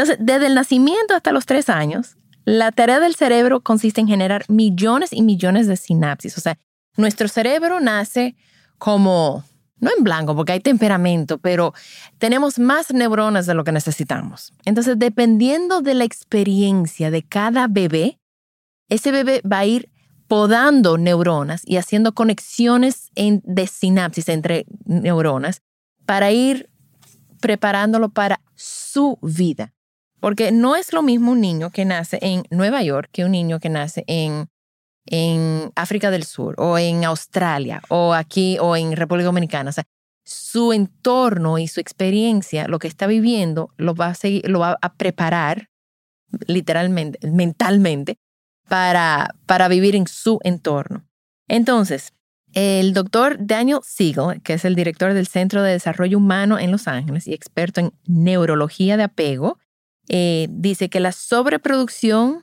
Entonces, desde el nacimiento hasta los tres años, la tarea del cerebro consiste en generar millones y millones de sinapsis. O sea, nuestro cerebro nace como, no en blanco, porque hay temperamento, pero tenemos más neuronas de lo que necesitamos. Entonces, dependiendo de la experiencia de cada bebé, ese bebé va a ir podando neuronas y haciendo conexiones de sinapsis entre neuronas para ir preparándolo para su vida. Porque no es lo mismo un niño que nace en Nueva York que un niño que nace en, en África del Sur o en Australia o aquí o en República Dominicana. Su entorno y su experiencia, lo que está viviendo, lo va a, seguir, lo va a preparar literalmente, mentalmente, para, para vivir en su entorno. Entonces, el doctor Daniel Siegel, que es el director del Centro de Desarrollo Humano en Los Ángeles y experto en neurología de apego, eh, dice que la sobreproducción,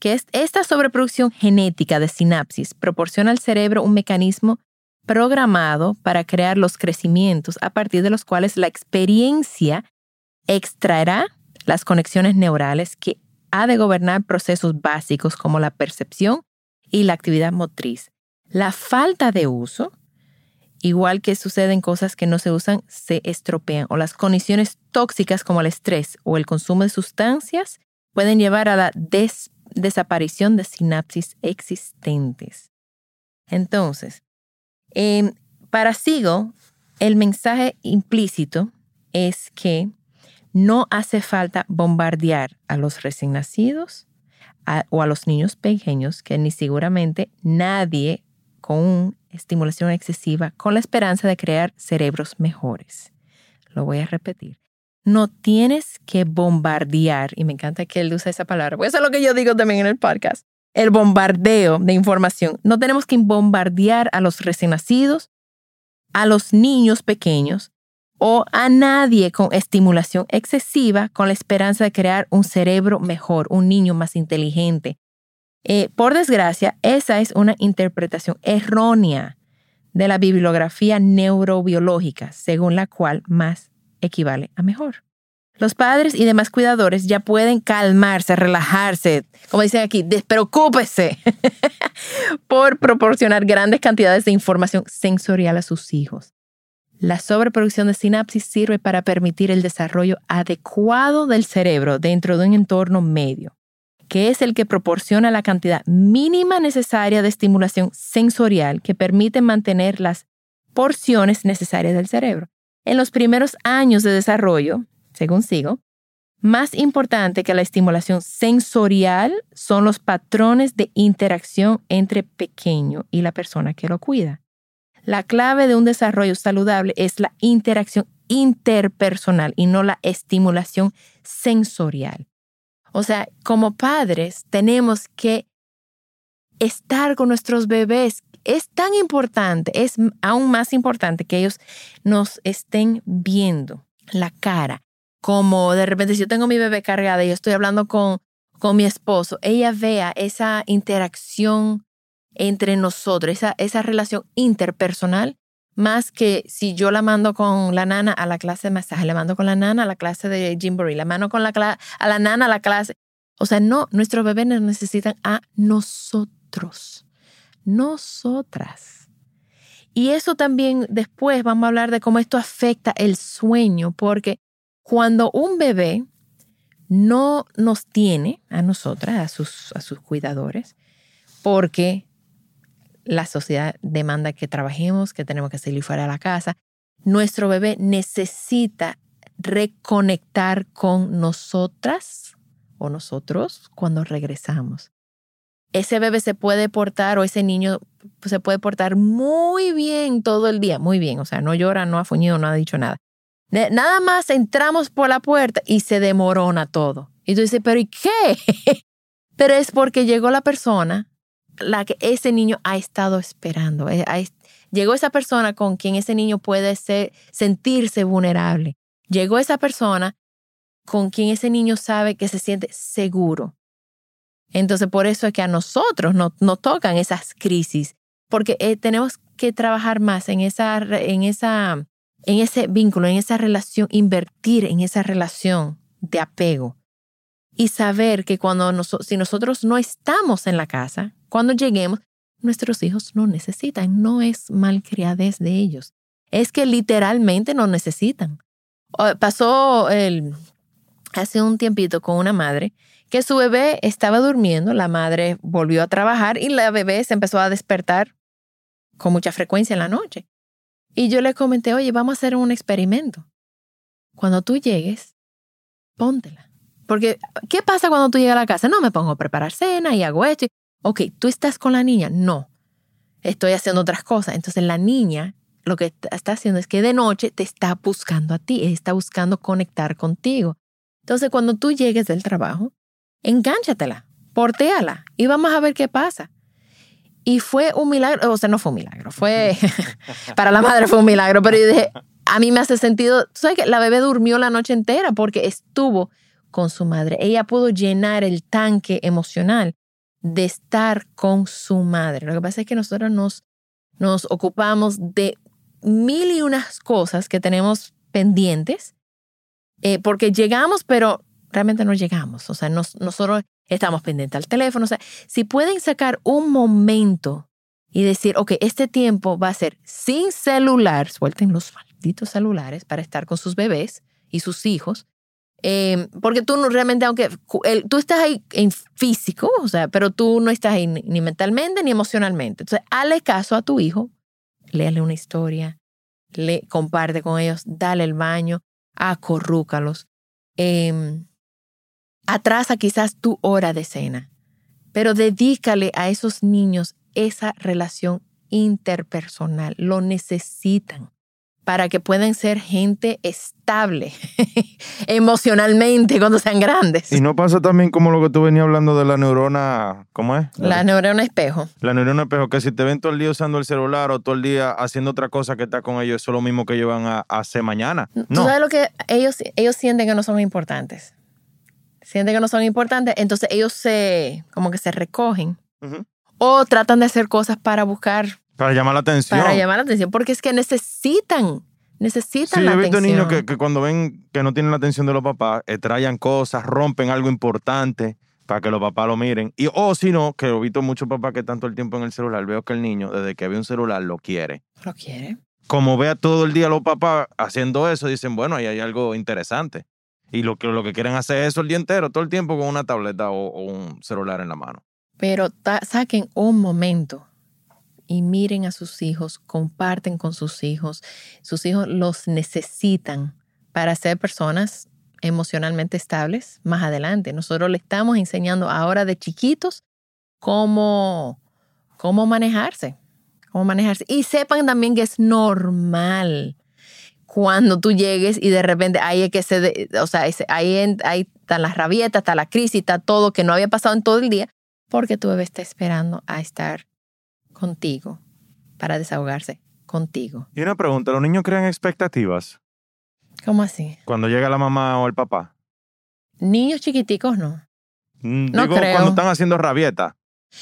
que es esta sobreproducción genética de sinapsis proporciona al cerebro un mecanismo programado para crear los crecimientos a partir de los cuales la experiencia extraerá las conexiones neurales que ha de gobernar procesos básicos como la percepción y la actividad motriz. La falta de uso igual que suceden cosas que no se usan, se estropean o las condiciones tóxicas como el estrés o el consumo de sustancias pueden llevar a la desaparición de sinapsis existentes. Entonces, em, para Sigo, el mensaje implícito es que no hace falta bombardear a los recién nacidos o a los niños pequeños, que ni seguramente nadie con estimulación excesiva con la esperanza de crear cerebros mejores. Lo voy a repetir. No tienes que bombardear, y me encanta que él usa esa palabra, porque eso es lo que yo digo también en el podcast, el bombardeo de información. No tenemos que bombardear a los recién nacidos, a los niños pequeños o a nadie con estimulación excesiva con la esperanza de crear un cerebro mejor, un niño más inteligente, eh, por desgracia, esa es una interpretación errónea de la bibliografía neurobiológica, según la cual más equivale a mejor. Los padres y demás cuidadores ya pueden calmarse, relajarse, como dicen aquí, despreocúpese por proporcionar grandes cantidades de información sensorial a sus hijos. La sobreproducción de sinapsis sirve para permitir el desarrollo adecuado del cerebro dentro de un entorno medio que es el que proporciona la cantidad mínima necesaria de estimulación sensorial que permite mantener las porciones necesarias del cerebro. En los primeros años de desarrollo, según sigo, más importante que la estimulación sensorial son los patrones de interacción entre pequeño y la persona que lo cuida. La clave de un desarrollo saludable es la interacción interpersonal y no la estimulación sensorial. O sea, como padres tenemos que estar con nuestros bebés. Es tan importante, es aún más importante que ellos nos estén viendo la cara. Como de repente si yo tengo mi bebé cargada y yo estoy hablando con, con mi esposo, ella vea esa interacción entre nosotros, esa, esa relación interpersonal más que si yo la mando con la nana a la clase de masaje, la mando con la nana a la clase de Jimboree, la mando con la a la nana a la clase. O sea, no, nuestros bebés nos necesitan a nosotros, nosotras. Y eso también después vamos a hablar de cómo esto afecta el sueño, porque cuando un bebé no nos tiene a nosotras, a sus, a sus cuidadores, porque la sociedad demanda que trabajemos, que tenemos que salir fuera de la casa. Nuestro bebé necesita reconectar con nosotras o nosotros cuando regresamos. Ese bebé se puede portar o ese niño se puede portar muy bien todo el día, muy bien, o sea, no llora, no ha fuñido, no ha dicho nada. Nada más entramos por la puerta y se demorona todo. Y tú dices, pero ¿y qué? pero es porque llegó la persona, la que ese niño ha estado esperando. Eh, llegó esa persona con quien ese niño puede sentirse vulnerable. Llegó esa persona con quien ese niño sabe que se siente seguro. Entonces, por eso es que a nosotros nos, tocan esas crisis, porque eh, tenemos que trabajar más en esa, en esa en ese vínculo, en esa relación, invertir en esa relación de apego y saber que cuando si nosotros no estamos en la casa, cuando lleguemos, nuestros hijos no necesitan, no es malcriadez de ellos, es que literalmente no necesitan. Pasó el, hace un tiempito con una madre que su bebé estaba durmiendo, la madre volvió a trabajar y la bebé se empezó a despertar con mucha frecuencia en la noche. Y yo le comenté, oye, vamos a hacer un experimento. Cuando tú llegues, póntela. Porque, ¿qué pasa cuando tú llegas a la casa? No, me pongo a preparar cena y hago esto. Ok, ¿tú estás con la niña? No, estoy haciendo otras cosas. Entonces la niña lo que está haciendo es que de noche te está buscando a ti, está buscando conectar contigo. Entonces cuando tú llegues del trabajo, engánchatela, portéala y vamos a ver qué pasa. Y fue un milagro, o sea, no fue un milagro, fue, para la madre fue un milagro, pero a mí me hace sentido, ¿sabes que La bebé durmió la noche entera porque estuvo con su madre. Ella pudo llenar el tanque emocional de estar con su madre. Lo que pasa es que nosotros nos, nos ocupamos de mil y unas cosas que tenemos pendientes, eh, porque llegamos, pero realmente no llegamos. O sea, nosotros estamos pendientes al teléfono. O sea, si pueden sacar un momento y decir, ok, este tiempo va a ser sin celular, suelten los malditos celulares para estar con sus bebés y sus hijos. Em, porque tú no realmente, aunque tú estás ahí en físico, o sea, pero tú no estás ahí ni mentalmente ni emocionalmente. Entonces, hazle caso a tu hijo, léale una historia, le comparte con ellos, dale el baño, acorrúcalos. Eh, Atrasa quizás tu hora de cena, pero dedícale a esos niños esa relación interpersonal. Lo necesitan para que puedan ser gente estable emocionalmente cuando sean grandes. Y no pasa también como lo que tú venías hablando de la neurona, ¿cómo es? La, neurona espejo. La neurona espejo, que si te ven todo el día usando el celular o todo el día haciendo otra cosa que está con ellos, eso es lo mismo que ellos van a, hacer mañana. No. ¿Tú sabes lo que ellos, ellos sienten que no son importantes? sienten que no son importantes, entonces ellos se, como que se recogen o tratan de hacer cosas para buscar. Para llamar la atención. Para llamar la atención, porque es que necesitan, necesitan sí, la atención. Sí, he visto niños que, que, cuando ven que no tienen la atención de los papás, traen cosas, rompen algo importante para que los papás lo miren. Y, o si no, que he visto muchos papás que están todo el tiempo en el celular, veo que el niño, desde que ve un celular, lo quiere. Lo quiere. Como vea todo el día a los papás haciendo eso, dicen, bueno, ahí hay algo interesante. Y lo que, lo que quieren hacer es eso el día entero, todo el tiempo con una tableta o, un celular en la mano. Pero saquen un momento y miren a sus hijos, comparten con sus hijos. Sus hijos los necesitan para ser personas emocionalmente estables más adelante. Nosotros le estamos enseñando ahora de chiquitos cómo, cómo manejarse, cómo manejarse. Y sepan también que es normal cuando tú llegues y de repente ahí que se, o sea, ahí, ahí están las rabietas, está la crisis, está todo que no había pasado en todo el día, porque tu bebé está esperando a estar contigo para desahogarse contigo. Y una pregunta, ¿los niños crean expectativas? ¿Cómo así? Cuando llega la mamá o el papá. Niños chiquiticos no. Mm, no creo. cuando están haciendo rabieta.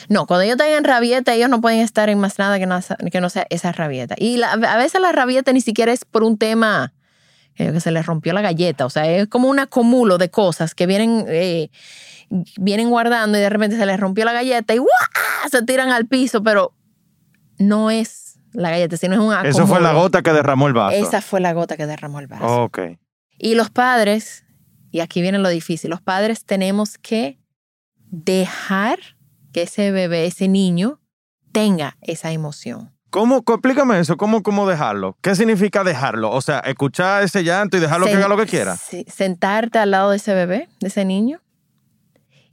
No, cuando ellos tengan rabieta, ellos no pueden estar en más nada que no, que no sea esa rabieta. Y a veces la rabieta ni siquiera es por un tema que se les rompió la galleta. O sea, es como un acumulo de cosas que vienen, eh, vienen guardando y de repente se les rompió la galleta y se tiran al piso, pero no es la galleta, sino es un acumulo. Eso fue la gota que derramó el vaso. Esa fue la gota que derramó el vaso. Ok. Y los padres y aquí viene lo difícil, los padres tenemos que dejar que ese bebé, ese niño, tenga esa emoción. ¿Cómo, explícame eso, ¿cómo, cómo dejarlo? ¿Qué significa dejarlo? O sea, escuchar ese llanto y dejarlo que haga lo que quiera. sentarte al lado de ese bebé, de ese niño,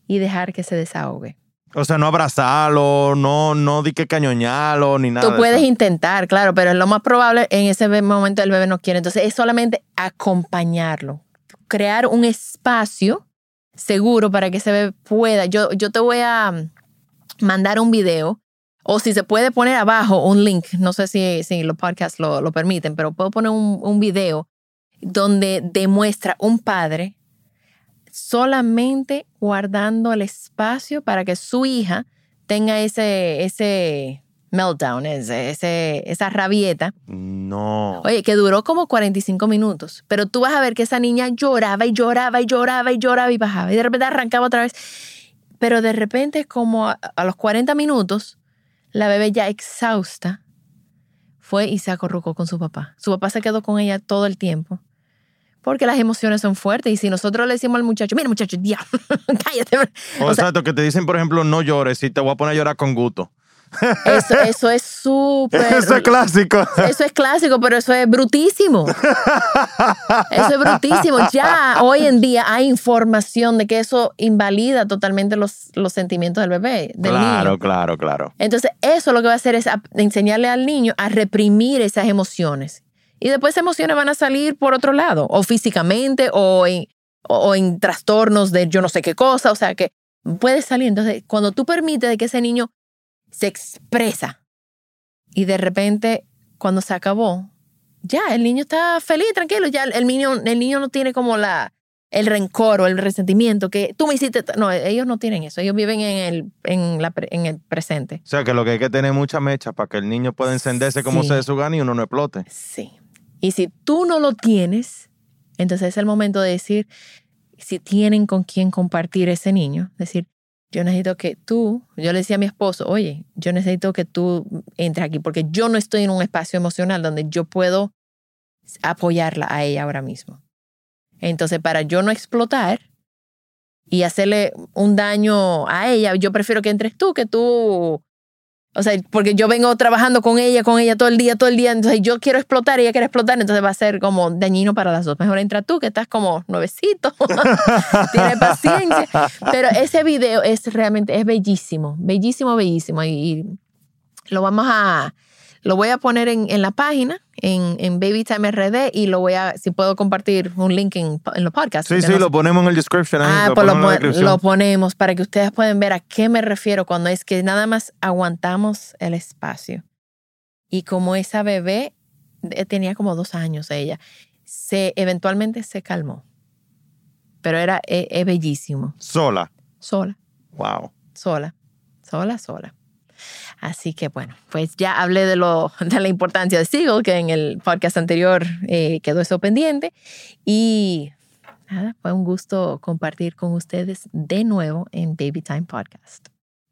y dejar que se desahogue. O sea, no abrazarlo, no, no di que cañoñarlo, ni nada. Tú de puedes intentar, claro, pero es lo más probable en ese momento el bebé no quiere. Entonces es solamente acompañarlo, crear un espacio seguro para que ese bebé pueda. Yo, yo te voy a mm, mandar un video o si se puede poner abajo un link, no sé si, si los podcasts lo, lo permiten, pero puedo poner un, un video donde demuestra un padre solamente guardando el espacio para que su hija tenga ese, ese meltdown, ese, ese- esa rabieta. No. Oye, que duró como 45 minutos, pero tú vas a ver que esa niña lloraba y lloraba y lloraba y lloraba y bajaba y de repente arrancaba otra vez. Pero de repente como a, a los 40 minutos, la bebé ya exhausta fue y se acorrucó con su papá. Su papá se quedó con ella todo el tiempo. Porque las emociones son fuertes y si nosotros le decimos al muchacho, mira muchacho, diablo, cállate. O, O sea, exacto, que te dicen, por ejemplo, no llores y te voy a poner a llorar con gusto. eso, eso es súper... Eso es clásico. Eso es clásico, pero eso es brutísimo. Eso es brutísimo. Ya hoy en día hay información de que eso invalida totalmente los, los sentimientos del bebé, del claro, niño. claro, claro. Entonces, eso lo que va a hacer es enseñarle al niño a reprimir esas emociones. Y después esas emociones van a salir por otro lado, o físicamente, o en, o, o en trastornos de yo no sé qué cosa. O sea, que puede salir. Entonces, cuando tú permites de que ese niño se expresa y de repente, cuando se acabó, ya el niño está feliz, tranquilo. Ya el niño, el niño no tiene como la, el rencor o el resentimiento que tú me hiciste. No, ellos no tienen eso. Ellos viven en el, en la, en el presente. O sea, que lo que hay que tener mucha mecha para que el niño pueda encenderse como Sí. se dé su gana y uno no explote. Sí. Y si tú no lo tienes, entonces es el momento de decir, si tienen con quién compartir ese niño, decir, yo necesito que tú, yo le decía a mi esposo, oye, yo necesito que tú entres aquí porque yo no estoy en un espacio emocional donde yo puedo apoyarla a ella ahora mismo. Entonces, para yo no explotar y hacerle un daño a ella, yo prefiero que entres tú, que tú o sea, porque yo vengo trabajando con ella, con ella todo el día, todo el día. Entonces yo quiero explotar, ella quiere explotar, entonces va a ser como dañino para las dos. Mejor entra tú, que estás como nuevecito. Tienes paciencia. Pero ese video es realmente, es bellísimo, bellísimo, bellísimo. Y, y lo vamos a, lo voy a poner en, en la página, en, en Baby Time RD, y lo voy a, si puedo compartir un link en, en los podcasts. Sí, sí, no lo ponemos en el description. ahí, Ah, lo pues lo, en lo ponemos para que ustedes puedan ver a qué me refiero cuando es que nada más aguantamos el espacio. Y como esa bebé eh, tenía como dos años ella, se eventualmente se calmó. Pero era eh, es bellísimo. Sola. Sola, Wow. sola, sola, sola. Así que bueno, pues ya hablé de, lo, de la importancia de Siegel, que en el podcast anterior eh, quedó eso pendiente. Y nada, fue un gusto compartir con ustedes de nuevo en Baby Time Podcast.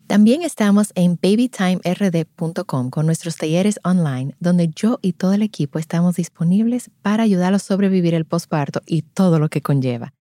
También estamos en babytimerd.com con nuestros talleres online, donde yo y todo el equipo estamos disponibles para ayudarlos a sobrevivir el posparto y todo lo que conlleva.